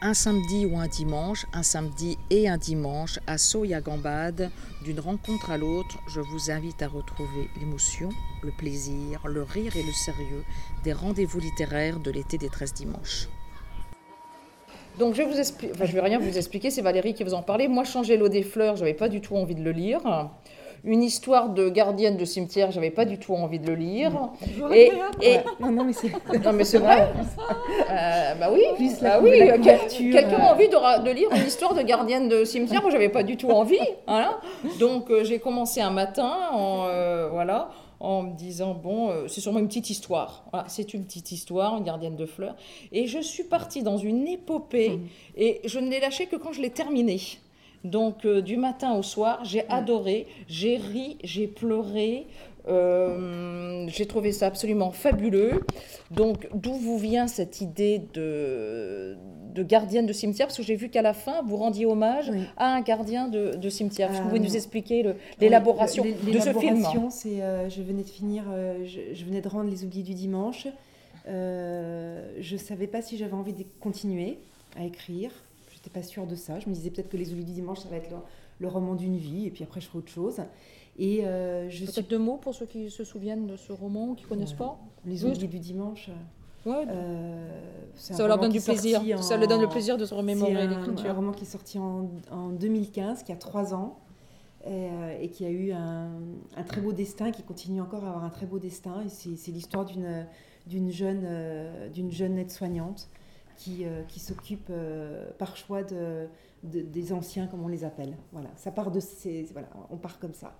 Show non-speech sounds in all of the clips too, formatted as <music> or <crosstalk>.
un samedi ou un dimanche, un samedi et un dimanche, à Soya-Gambade, d'une rencontre à l'autre, je vous invite à retrouver l'émotion, le plaisir, le rire et le sérieux des rendez-vous littéraires de l'été des 13 dimanches. Donc je vous vais rien vous expliquer, c'est Valérie qui vous en parlait. Moi, changer l'eau des fleurs, j'avais pas du tout envie de le lire une histoire de gardienne de cimetière, j'avais pas du tout envie de le lire. Et, et... Non, non, mais c'est, <laughs> non, mais c'est vrai. <laughs> euh, bah oui, bah oui. quelqu'un a envie de, de, lire une histoire de gardienne de cimetière, moi j'avais pas du tout envie. Voilà. Donc euh, j'ai commencé un matin, en, euh, voilà en me disant bon, euh, c'est sûrement une petite histoire. Voilà, c'est une petite histoire, une gardienne de fleurs. Et je suis partie dans une épopée mmh. et je ne l'ai lâchée que quand je l'ai terminée. Donc euh, du matin au soir, j'ai adoré, j'ai ri, j'ai pleuré. Euh, j'ai trouvé ça absolument fabuleux. Donc, d'où vous vient cette idée de, de gardienne de cimetière? Parce que j'ai vu qu'à la fin, vous rendiez hommage à un gardien de, cimetière. Est-ce que vous pouvez nous euh, expliquer l'élaboration de ce film? c'est, je venais de finir, je, venais de rendre Les Oubliés du dimanche. je ne savais pas si j'avais envie de continuer à écrire pas sûre de ça. Je me disais peut-être que Les Oubliés du Dimanche, ça va être le, roman d'une vie, et puis après, je ferai autre chose. Et euh, je Peut-être deux mots pour ceux qui se souviennent de ce roman, qui ne connaissent pas Les Oubliés du Dimanche. Ouais, euh, ça leur donne du plaisir. Ça leur donne le plaisir de se remémorer l'écriture. C'est un roman qui est sorti en, en, 2015, qui a trois ans, et, euh, et qui a eu un, un, très beau destin, qui continue encore à avoir un très beau destin. Et c'est l'histoire d'une jeune, euh, d'une jeune aide-soignante qui, euh, euh, par choix de, des anciens, comme on les appelle. Voilà, ça part de ces, voilà, on part comme ça.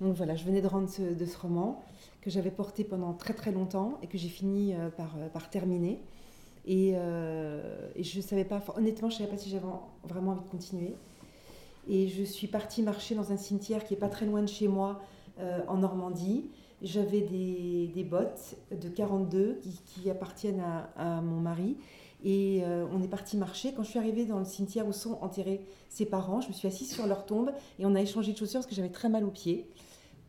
Donc voilà, je venais de rendre ce roman que j'avais porté pendant très très longtemps et que j'ai fini euh, par, par terminer. Et, je savais pas, honnêtement, je ne savais pas si j'avais vraiment envie de continuer. Et je suis partie marcher dans un cimetière qui est pas très loin de chez moi, en Normandie. J'avais des, bottes de 42 qui, appartiennent à, mon mari. Et euh, on est parti marcher. Quand je suis arrivée dans le cimetière où sont enterrés ses parents, je me suis assise sur leur tombe et on a échangé de chaussures parce que j'avais très mal aux pieds.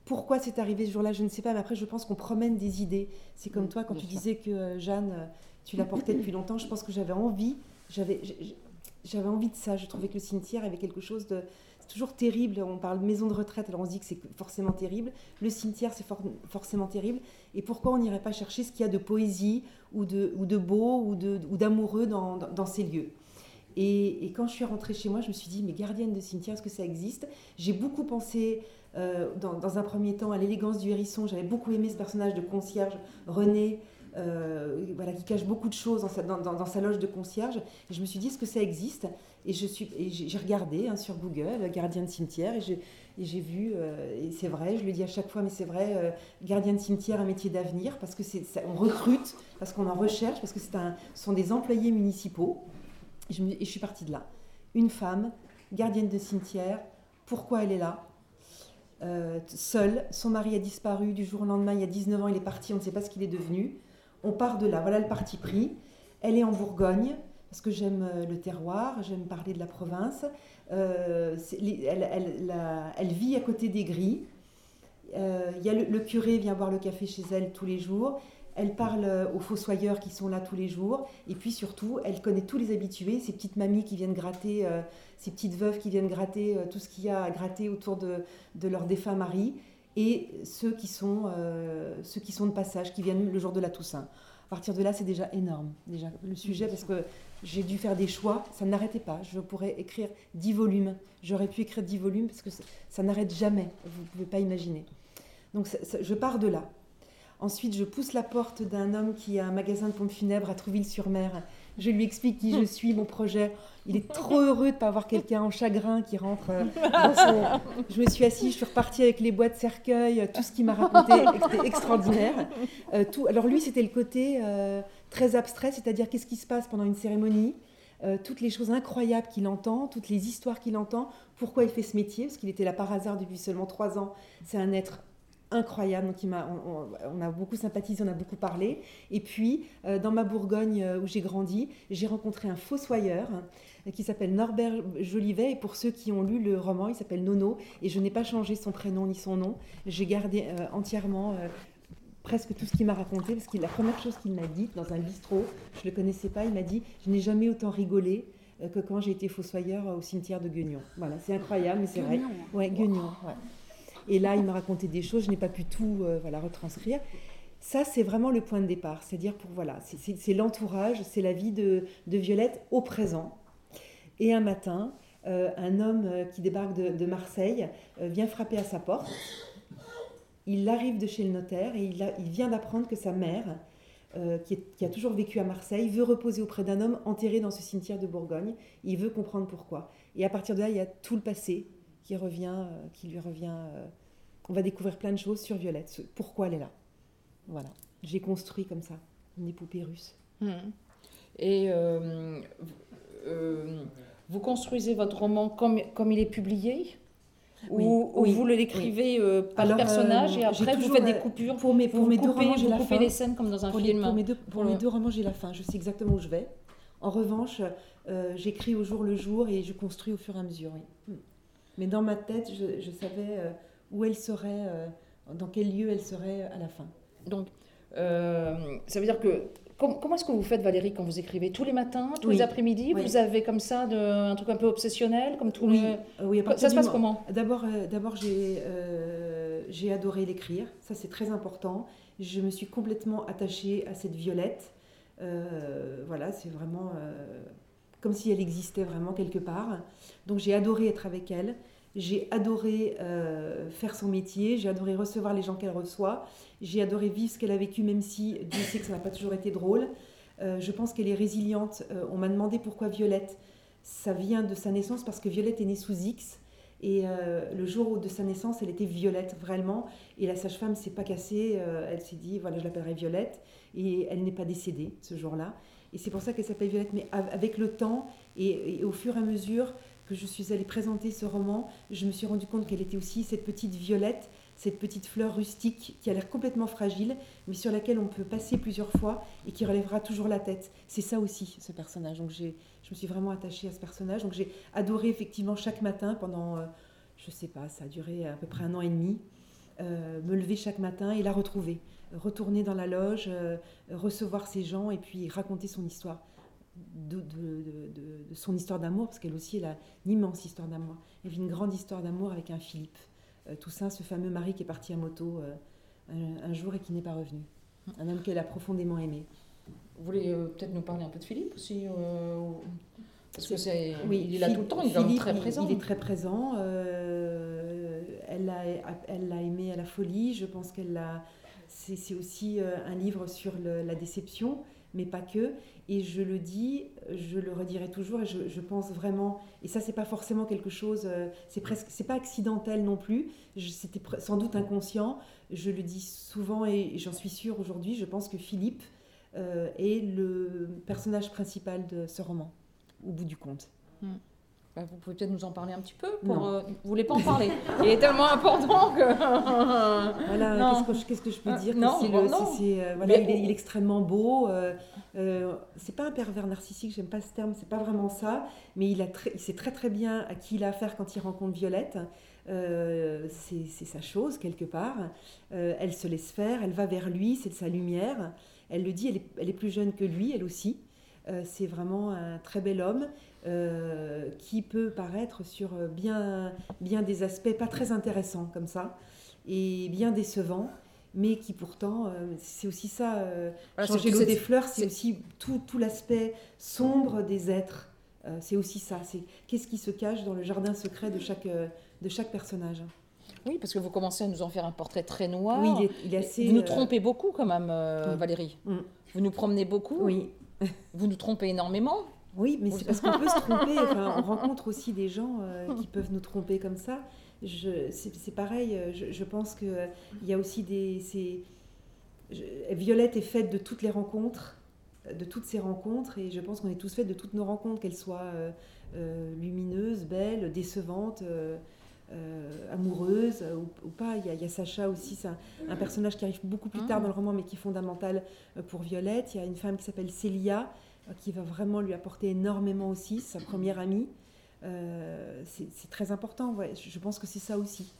Pourquoi c'est arrivé ce jour-là, je ne sais pas, mais après je pense qu'on promène des idées. C'est comme toi quand tu disais que euh, Jeanne, euh, tu la portais depuis longtemps, je pense que j'avais envie, j'avais, j'avais envie de ça. Je trouvais que le cimetière avait quelque chose de, toujours terrible. On parle maison de retraite, alors on se dit que c'est forcément terrible. Le cimetière, c'est forcément terrible. Et pourquoi on n'irait pas chercher ce qu'il y a de poésie ou de, beau ou d'amoureux dans, ces lieux? Et, quand je suis rentrée chez moi, je me suis dit, mais gardienne de cimetière, est-ce que ça existe? J'ai beaucoup pensé, euh, dans, un premier temps, à l'élégance du hérisson. J'avais beaucoup aimé ce personnage de concierge, René, euh, voilà, qui cache beaucoup de choses dans sa, loge de concierge. Je me suis dit, est-ce que ça existe? Et j'ai regardé hein, sur Google, gardien de cimetière, et j'ai vu, euh, et c'est vrai, je le dis à chaque fois, mais c'est vrai, euh, gardien de cimetière, un métier d'avenir, parce que c'est on recrute, parce qu'on en recherche, parce que un, ce sont des employés municipaux. Je, et je suis partie de là. Une femme, gardienne de cimetière, pourquoi elle est là? Seule, son mari a disparu du jour au lendemain, il y a 19 ans, il est parti, on ne sait pas ce qu'il est devenu on part de là. Voilà le parti pris. Elle est en Bourgogne, parce que j'aime euh, le terroir, j'aime parler de la province. Euh, elle, vit à côté des grilles. Euh, y a le, curé vient boire le café chez elle tous les jours. Elle parle aux fossoyeurs qui sont là tous les jours. Et puis surtout, elle connaît tous les habitués, ces petites mamies qui viennent gratter, ces petites veuves qui viennent gratter tout ce qu'il y a à gratter autour de, leur défunt mari et ceux qui sont de passage, qui viennent le jour de la Toussaint. À partir de là, c'est déjà énorme, déjà, le sujet, parce que j'ai dû faire des choix, ça n'arrêtait pas. Je pourrais écrire dix volumes, j'aurais pu écrire dix volumes, parce que ça, n'arrête jamais, vous ne pouvez pas imaginer. Donc je pars de là. Ensuite, je pousse la porte d'un homme qui a un magasin de pompes funèbres à Trouville-sur-Mer. Je lui explique qui je suis, mon projet. Il est trop <laughs> heureux de ne pas avoir quelqu'un en chagrin qui rentre euh, dans son... Je me suis assise, je suis repartie avec les boîtes cercueils, tout ce qu'il m'a raconté, c'était extraordinaire. Euh, tout... Alors lui, c'était le côté euh, très abstrait, c'est-à-dire qu'est-ce qui se passe pendant une cérémonie, toutes les choses incroyables qu'il entend, toutes les histoires qu'il entend, pourquoi il fait ce métier, parce qu'il était là par hasard depuis seulement trois ans. C'est un être incroyable. Donc, il m'a, on, a beaucoup sympathisé, on a beaucoup parlé. Et puis, euh, dans ma Bourgogne euh, où j'ai grandi, j'ai rencontré un fossoyeur euh, qui s'appelle Norbert Jolivet. Et pour ceux qui ont lu le roman, il s'appelle Nono. Et je n'ai pas changé son prénom ni son nom. J'ai gardé entièrement presque tout ce qu'il m'a raconté. Parce que la première chose qu'il m'a dit dans un bistrot, je ne le connaissais pas, il m'a dit Je n'ai jamais autant rigolé que quand j'ai été fossoyeur au cimetière de Guignon. Voilà, c'est incroyable, mais c'est vrai. Ouais, Guignon. Et là, il m'a raconté des choses, je n'ai pas pu tout voilà, retranscrire. Ça, c'est vraiment le point de départ. C'est-à-dire, pour voilà, c'est l'entourage, c'est la vie de, Violette au présent. Et un matin, euh, un homme euh, qui débarque de, Marseille euh, vient frapper à sa porte. Il arrive de chez le notaire et il, il vient d'apprendre que sa mère, qui, qui, a toujours vécu à Marseille, veut reposer auprès d'un homme enterré dans ce cimetière de Bourgogne. Il veut comprendre pourquoi. Et à partir de là, il y a tout le passé qui revient, qui lui revient. on va découvrir plein de choses sur Violette, pourquoi elle est là. Voilà, j'ai construit comme ça une épopée russe. Hmm. Et euh, euh, vous construisez votre roman comme, comme il est publié ou, vous l'écrivez euh, par personnage et après vous faites des coupures pour mes, pour mes deux romans j'ai la fin les scènes comme dans un film pour, mes deux, pour mes deux romans j'ai la fin je sais exactement où je vais en revanche j'écris au jour le jour et je construis au fur et à mesure hmm. Mais dans ma tête je, je savais où elle serait dans quel lieu elle serait à la fin. Donc, euh, ça veut dire que Comment, est-ce que vous faites, Valérie, quand vous écrivez? Tous les matins, tous les après-midi? Vous avez comme ça de, un truc un peu obsessionnel comme tout Oui, le... oui ça se passe comment? D'abord, euh, d'abord j'ai, euh, j'ai adoré l'écrire. Ça, c'est très important. Je me suis complètement attachée à cette Violette. voilà, c'est vraiment comme si elle existait vraiment quelque part. Donc, j'ai adoré être avec elle. J'ai adoré euh, faire son métier, j'ai adoré recevoir les gens qu'elle reçoit, j'ai adoré vivre ce qu'elle a vécu, même si Dieu sait que ça n'a pas toujours été drôle. Euh, je pense qu'elle est résiliente. Euh, on m'a demandé pourquoi Violette. Ça vient de sa naissance parce que Violette est née sous X. Et le jour de sa naissance, elle était Violette, vraiment. Et la sage-femme s'est pas cassée. elle s'est dit, voilà, je l'appellerai Violette. Et elle n'est pas décédée ce jour-là. Et c'est pour ça qu'elle s'appelle Violette. Mais avec le temps et, au fur et à mesure, que je suis allée présenter ce roman, je me suis rendu compte qu'elle était aussi cette petite violette, cette petite fleur rustique qui a l'air complètement fragile, mais sur laquelle on peut passer plusieurs fois et qui relèvera toujours la tête. C'est ça aussi, ce personnage. Donc je me suis vraiment attachée à ce personnage. Donc j'ai adoré effectivement chaque matin pendant, euh, je sais pas, ça a duré à peu près un an et demi, me lever chaque matin et la retrouver. Retourner dans la loge, euh, recevoir ces gens et puis raconter son histoire de, son histoire d'amour, parce qu'elle aussi, elle a une immense histoire d'amour. Elle vit une grande histoire d'amour avec un Philippe euh, Toussaint, ce fameux mari qui est parti à moto euh, un, jour et qui n'est pas revenu. Un homme qu'elle a profondément aimé. Vous voulez euh, peut-être nous parler un peu de Philippe aussi Parce que c'est, oui, il est là tout le temps, il est très présent. Il, est très présent. Elle, l'a, elle aimé à la folie. Je pense qu'elle l'a. C'est, aussi un livre sur la déception, mais pas que. Et je le dis, je le redirai toujours, et je, pense vraiment, et ça c'est pas forcément quelque chose, euh, c'est presque, c'est pas accidentel non plus, c'était sans doute inconscient, je le dis souvent et j'en suis sûre aujourd'hui, je pense que Philippe euh, est le personnage principal de ce roman, au bout du compte. Hmm. Bah, vous pouvez peut-être nous en parler un petit peu pour, euh, Vous voulez pas en parler Il est tellement important que... <laughs> voilà, qu'est-ce que, je peux dire non, voilà, il, est, extrêmement beau. Euh, euh, c'est pas un pervers narcissique, j'aime pas ce terme, c'est pas vraiment ça. Mais il, a il sait très très bien à qui il a affaire quand il rencontre Violette. c'est sa chose quelque part. elle se laisse faire, elle va vers lui, c'est de sa lumière. Elle le dit, elle est, elle est plus jeune que lui, elle aussi. c'est vraiment un très bel homme. Euh, qui peut paraître sur bien, bien des aspects pas très intéressants comme ça, et bien décevants, mais qui pourtant, euh, c'est aussi ça, euh, changer l'eau des fleurs, c'est aussi tout, tout l'aspect sombre des êtres. c'est aussi ça, c'est qu'est-ce qui se cache dans le jardin secret de chaque, de chaque personnage. Oui, parce que vous commencez à nous en faire un portrait très noir. Oui, il est, assez. Vous nous trompez beaucoup quand même, Valérie. Mm. Vous nous promenez beaucoup. Oui. vous nous trompez énormément. Oui, mais c'est parce qu'on peut se tromper. <laughs> on rencontre aussi des gens euh, qui peuvent nous tromper comme ça. C'est pareil, euh, je, pense qu'il euh, y a aussi des. Violette est faite de toutes les rencontres, de toutes ces rencontres, et je pense qu'on est tous faits de toutes nos rencontres, qu'elles soient lumineuses, belles, décevantes. amoureuses ou, pas. Il y, a, Sacha aussi, c'est un, personnage qui arrive beaucoup plus tard ah. dans le roman, mais qui est fondamental pour Violette. Il y a une femme qui s'appelle Célia, qui va vraiment lui apporter énormément aussi, sa première amie. Euh, c'est très important, ouais. je pense que c'est ça aussi.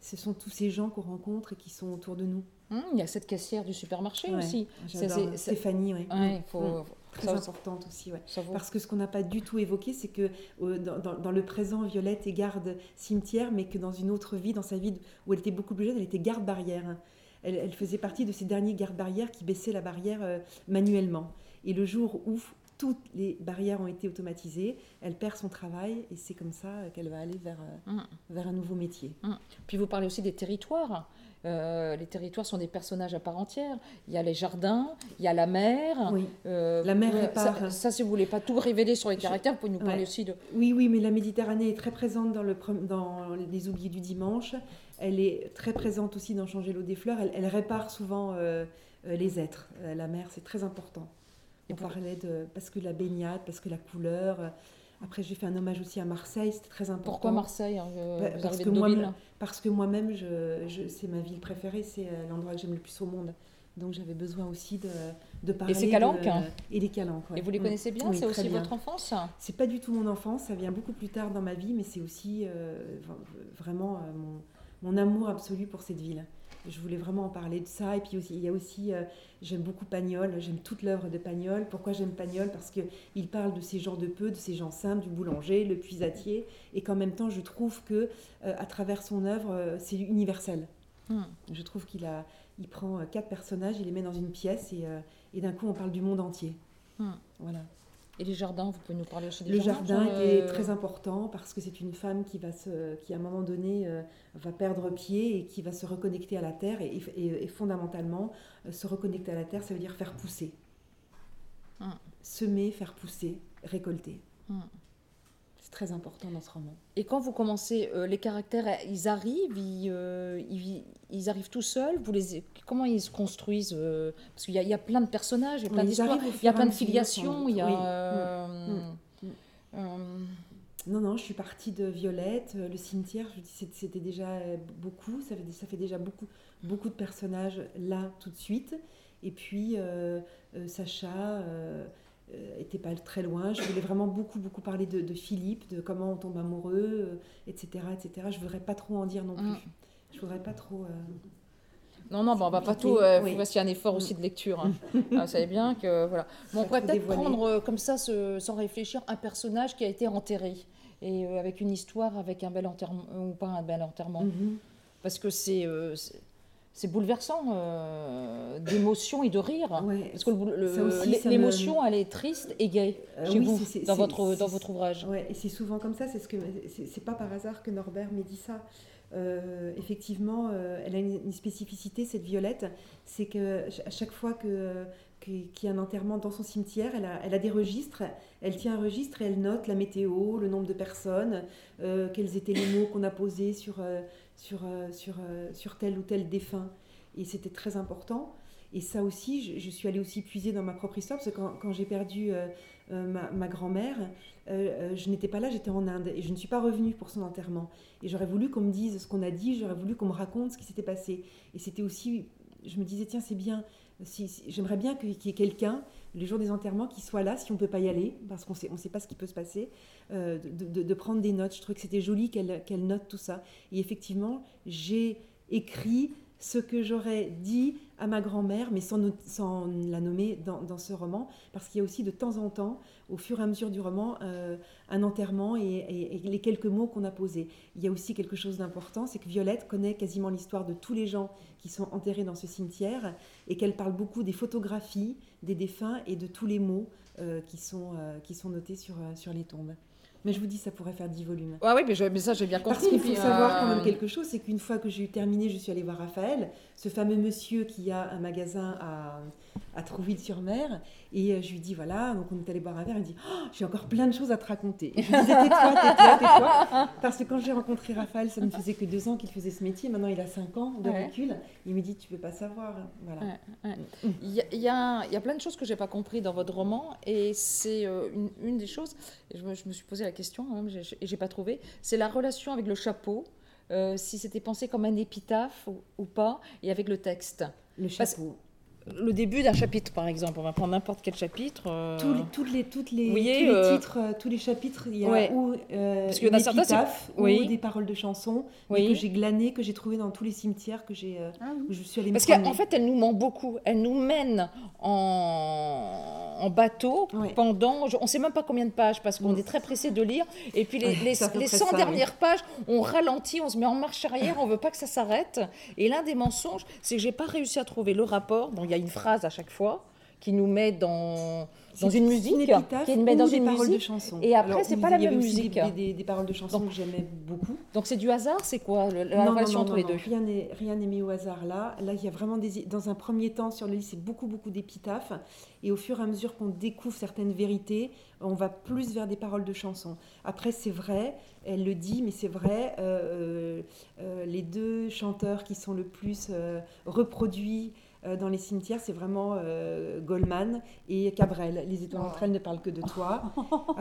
Ce sont tous ces gens qu'on rencontre et qui sont autour de nous. Hum, il y a cette caissière du supermarché aussi. C'est Stéphanie, oui. Ouais, faut, très importante aussi. Ouais. Parce que ce qu'on n'a pas du tout évoqué, c'est que euh, dans, le présent, Violette est garde cimetière, mais que dans une autre vie, dans sa vie où elle était beaucoup plus jeune, elle était garde barrière. Elle, faisait partie de ces derniers gardes barrières qui baissaient la barrière euh, manuellement. Et le jour où toutes les barrières ont été automatisées, elle perd son travail et c'est comme ça qu'elle va aller vers, euh, mm. vers un nouveau métier. Mm. Puis vous parlez aussi des territoires. Euh, les territoires sont des personnages à part entière. Il y a les jardins, il y a la mer. Oui. Euh, la mer répare. Ça, si vous voulez pas tout révéler sur les caractères, vous pouvez nous parler aussi de. Oui, oui, mais la Méditerranée est très présente dans, le, dans les oubliés du dimanche. Elle est très présente aussi dans Changer l'eau des fleurs. Elle, répare souvent les êtres. la mer, c'est très important. On parlait de parce que la baignade, parce que la couleur. Euh, après, j'ai fait un hommage aussi à Marseille, c'était très important. Pourquoi Marseille hein, bah, parce, que moi, parce que moi-même, je, c'est ma ville préférée, c'est euh, l'endroit que j'aime le plus au monde. Donc j'avais besoin aussi de, de parler. Et c'est Calanques Et les Calanques, Et vous les connaissez bien C'est aussi votre enfance C'est pas du tout mon enfance, ça vient beaucoup plus tard dans ma vie, mais c'est aussi euh, vraiment mon, mon, amour absolu pour cette ville je voulais vraiment en parler de ça. Et puis aussi, il y a aussi, euh, j'aime beaucoup Pagnol, j'aime toute l'œuvre de Pagnol. Pourquoi j'aime Pagnol? Parce qu'il parle de ces gens de peu, de ces gens simples, du boulanger, le puisatier, et qu'en même temps, je trouve que euh, à travers son œuvre, euh, c'est universel. Hmm. Je trouve qu'il a, il prend quatre personnages, il les met dans une pièce, et, et d'un coup, on parle du monde entier. Hmm. Voilà. Et les jardins, vous pouvez nous parler aussi des le jardins Le jardin est très important parce que c'est une femme qui, va se, qui à un moment donné, euh, va perdre pied et qui va se reconnecter à la terre. Et, et, fondamentalement, euh, se reconnecter à la terre, ça veut dire faire pousser. Hum. Semer, faire pousser, récolter. Hum très important dans ce roman. Et quand vous commencez, euh, les caractères, ils arrivent, ils, euh, ils, arrivent tout seuls. Vous les, comment ils se construisent euh, Parce qu'il y, y, a plein de personnages, il y a plein d'histoires, il y a plein de filiations. Il y a. Non, non, je suis partie de Violette, le cimetière. C'était déjà beaucoup. Ça fait, ça fait déjà beaucoup, beaucoup de personnages là tout de suite. Et puis Sacha. Euh, était pas très loin. Je voulais vraiment beaucoup, beaucoup parler de, Philippe, de comment on tombe amoureux, etc., euh, etc. Je voudrais pas trop en dire non plus. Mm. Je voudrais pas trop. Euh, non, non, bon, on va pas tout. Il faut qu'il y un effort aussi de lecture. Hein. <laughs> Ah, vous savez bien que voilà. Bon, on pourrait peut-être prendre comme ça, sans réfléchir, un personnage qui a été enterré et avec une histoire, avec un bel enterrement ou pas un bel enterrement, mm-hmm. parce que c'est c'est bouleversant euh, d'émotion et de rire. parce que l'émotion, elle est triste et gaie euh, vous, dans, votre, dans votre ouvrage. Ouais, et c'est souvent comme ça. C'est ce que c'est pas par hasard que Norbert me dit ça. Euh, effectivement, elle a une, spécificité, cette Violette, c'est que à chaque fois que qu'il y a un enterrement dans son cimetière, elle a, elle a, des registres, elle tient un registre et elle note la météo, le nombre de personnes, quels étaient les mots qu'on a posés sur, sur, euh, sur, euh, sur tel ou tel défunt. Et c'était très important. Et ça aussi, je, suis allée aussi puiser dans ma propre histoire, parce que quand, j'ai perdu euh, ma, ma grand-mère, je n'étais pas là, j'étais en Inde, et je ne suis pas revenue pour son enterrement. Et j'aurais voulu qu'on me dise ce qu'on a dit, j'aurais voulu qu'on me raconte ce qui s'était passé. Et c'était aussi, je me disais, tiens, c'est bien, si, j'aimerais bien qu'il y ait quelqu'un, les jours des enterrements, qui soit là, si on ne peut pas y aller, parce qu'on ne sait pas ce qui peut se passer, euh, de, prendre des notes. Je trouvais que c'était joli qu'elle note tout ça. Et effectivement, j'ai écrit ce que j'aurais dit à ma grand-mère, mais sans, sans, la nommer dans, ce roman, parce qu'il y a aussi de temps en temps, au fur et à mesure du roman, euh, un enterrement et, les quelques mots qu'on a posés. Il y a aussi quelque chose d'important, c'est que Violette connaît quasiment l'histoire de tous les gens qui sont enterrés dans ce cimetière, et qu'elle parle beaucoup des photographies des défunts et de tous les mots euh, qui, sont, euh, qui sont notés sur, sur les tombes. Mais je vous dis, ça pourrait faire 10 volumes. Ah oui, mais, ça, j'ai bien compris. Parce qu'il faut savoir quand même quelque chose, c'est qu'une fois que j'ai eu terminé, je suis allée voir Raphaël, ce fameux monsieur qui a un magasin à, à Trouville-sur-Mer. Et euh, je lui dis, voilà, donc on est allé boire un verre. Il me dit, oh, j'ai encore plein de choses à te raconter. Et je lui disais, tais-toi, tais-toi, tais-toi. Parce que quand j'ai rencontré Raphaël, ça ne faisait que deux ans qu'il faisait ce métier. Maintenant, il a cinq ans de recul. Il me dit, tu peux pas savoir. Voilà. Il, y a, il, y a, il, y a, plein de choses que j'ai pas compris dans votre roman. Et c'est euh, une, une, des choses, je me, je me, suis posé la question, hein, et j'ai pas trouvé, c'est la relation avec le chapeau. Euh, si c'était pensé comme un épitaphe ou, pas, et avec le texte. Le chapeau le début d'un chapitre, par exemple. On va prendre n'importe quel chapitre. Euh, tous, les, toutes les, toutes les, tous les euh, titres, euh, tous les chapitres, il y a ou Parce qu'il ou des paroles de chansons que j'ai glanées, que j'ai trouvées dans tous les cimetières que j'ai, ah où je suis allée Parce qu'en fait, elle nous ment beaucoup. Elle nous mène en en bateau pendant, on ne sait même pas combien de pages parce qu'on est très pressé de lire. Et puis les, les, 100 dernières pages, on ralentit, on se met en marche arrière, on veut pas que ça s'arrête. Et l'un des mensonges, c'est que j'ai pas réussi à trouver le rapport. Bon, il y a une phrase à chaque fois qui nous met dans dans une musique, qui nous met dans une paroles de chansons. Et après, c'est pas la même musique. Des, des, paroles de chansons que j'aimais beaucoup. Donc c'est du hasard, c'est quoi la relation entre les deux? Rien n'est rien n'est mis au hasard là. Là, il y a vraiment des dans un premier temps sur le livre, c'est beaucoup beaucoup d'épitaphes. Et au fur et à mesure qu'on découvre certaines vérités, on va plus vers des paroles de chansons. Après, c'est vrai, elle le dit, mais c'est vrai, euh, euh, euh, les deux chanteurs qui sont le plus reproduits dans les cimetières, c'est vraiment euh, Goldman et Cabrel. Les étoiles entre elles ne parlent que de toi.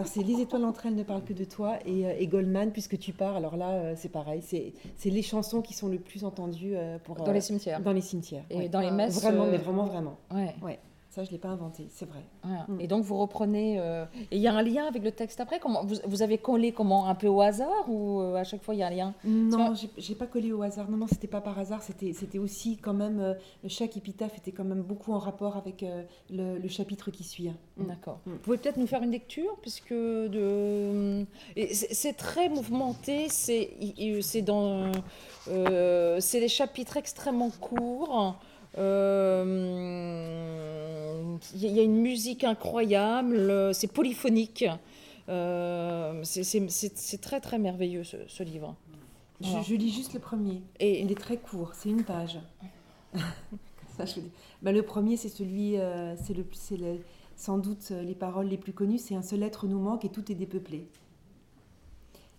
c'est les étoiles entre elles ne parlent que de toi et, euh, et Goldman, puisque tu pars. Alors là, c'est pareil. C'est les chansons qui sont le plus entendues pour, dans les cimetières. Dans les cimetières. Et dans les messes. Vraiment, mais vraiment, vraiment. Ouais. ouais. Ça, je ne l'ai pas inventé, c'est vrai. Mm. Et donc, vous reprenez. Euh, et il y a un lien avec le texte après? Comment, vous, vous, avez collé comment? Un peu au hasard ou euh, à chaque fois il y a un lien? Non, j'ai pas collé au hasard. Non, non, c'était pas par hasard. C'était aussi quand même. Euh, chaque épitaphe était quand même beaucoup en rapport avec le, chapitre qui suit. Hein. Mm. D'accord. Mm. Vous pouvez peut-être nous faire une lecture puisque de... c'est très mouvementé. C'est dans. c'est des chapitres extrêmement courts. Euh, il y a une musique incroyable, c'est polyphonique. Euh, c'est très très merveilleux ce, livre. Je, lis juste le premier. Et il est très court, c'est une page. <laughs> bah, le premier, c'est celui, euh, c'est le, le, sans doute les paroles les plus connues. C'est un seul être nous manque et tout est dépeuplé.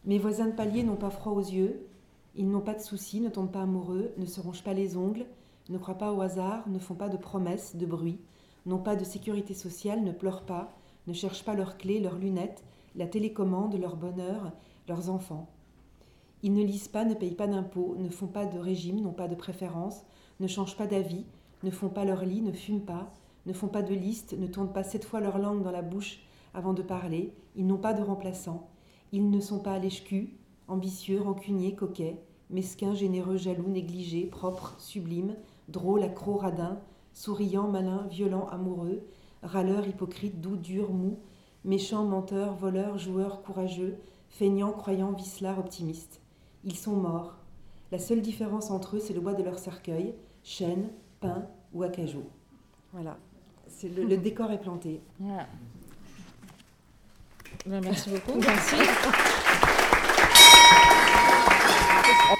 Mes voisins de palier n'ont pas froid aux yeux, ils n'ont pas de soucis, ne tombent pas amoureux, ne se rongent pas les ongles, ne croient pas au hasard, ne font pas de promesses, de bruit, n'ont pas de sécurité sociale, ne pleurent pas, ne cherchent pas leurs clés, leurs lunettes, la télécommande, leur bonheur, leurs enfants. Ils ne lisent pas, ne payent pas d'impôts, ne font pas de régime, n'ont pas de préférence, ne changent pas d'avis, ne font pas leur lit, ne fument pas, ne font pas de liste, ne tournent pas sept fois leur langue dans la bouche avant de parler, ils n'ont pas de remplaçants, ils ne sont pas à l'échecu, ambitieux, rancuniers, coquets, mesquins, généreux, jaloux, négligés, propres, sublimes, drôle, accro, radin, souriant, malin, violent, amoureux, râleur, hypocrite, doux, dur, mou, méchant, menteur, voleur, joueur, courageux, feignant, croyant, vicelard, optimiste. Ils sont morts. La seule différence entre eux, c'est le bois de leur cercueil, chêne, pin ou acajou. Voilà. C'est le, <laughs> décor est planté. Ben, merci beaucoup. Merci. <laughs>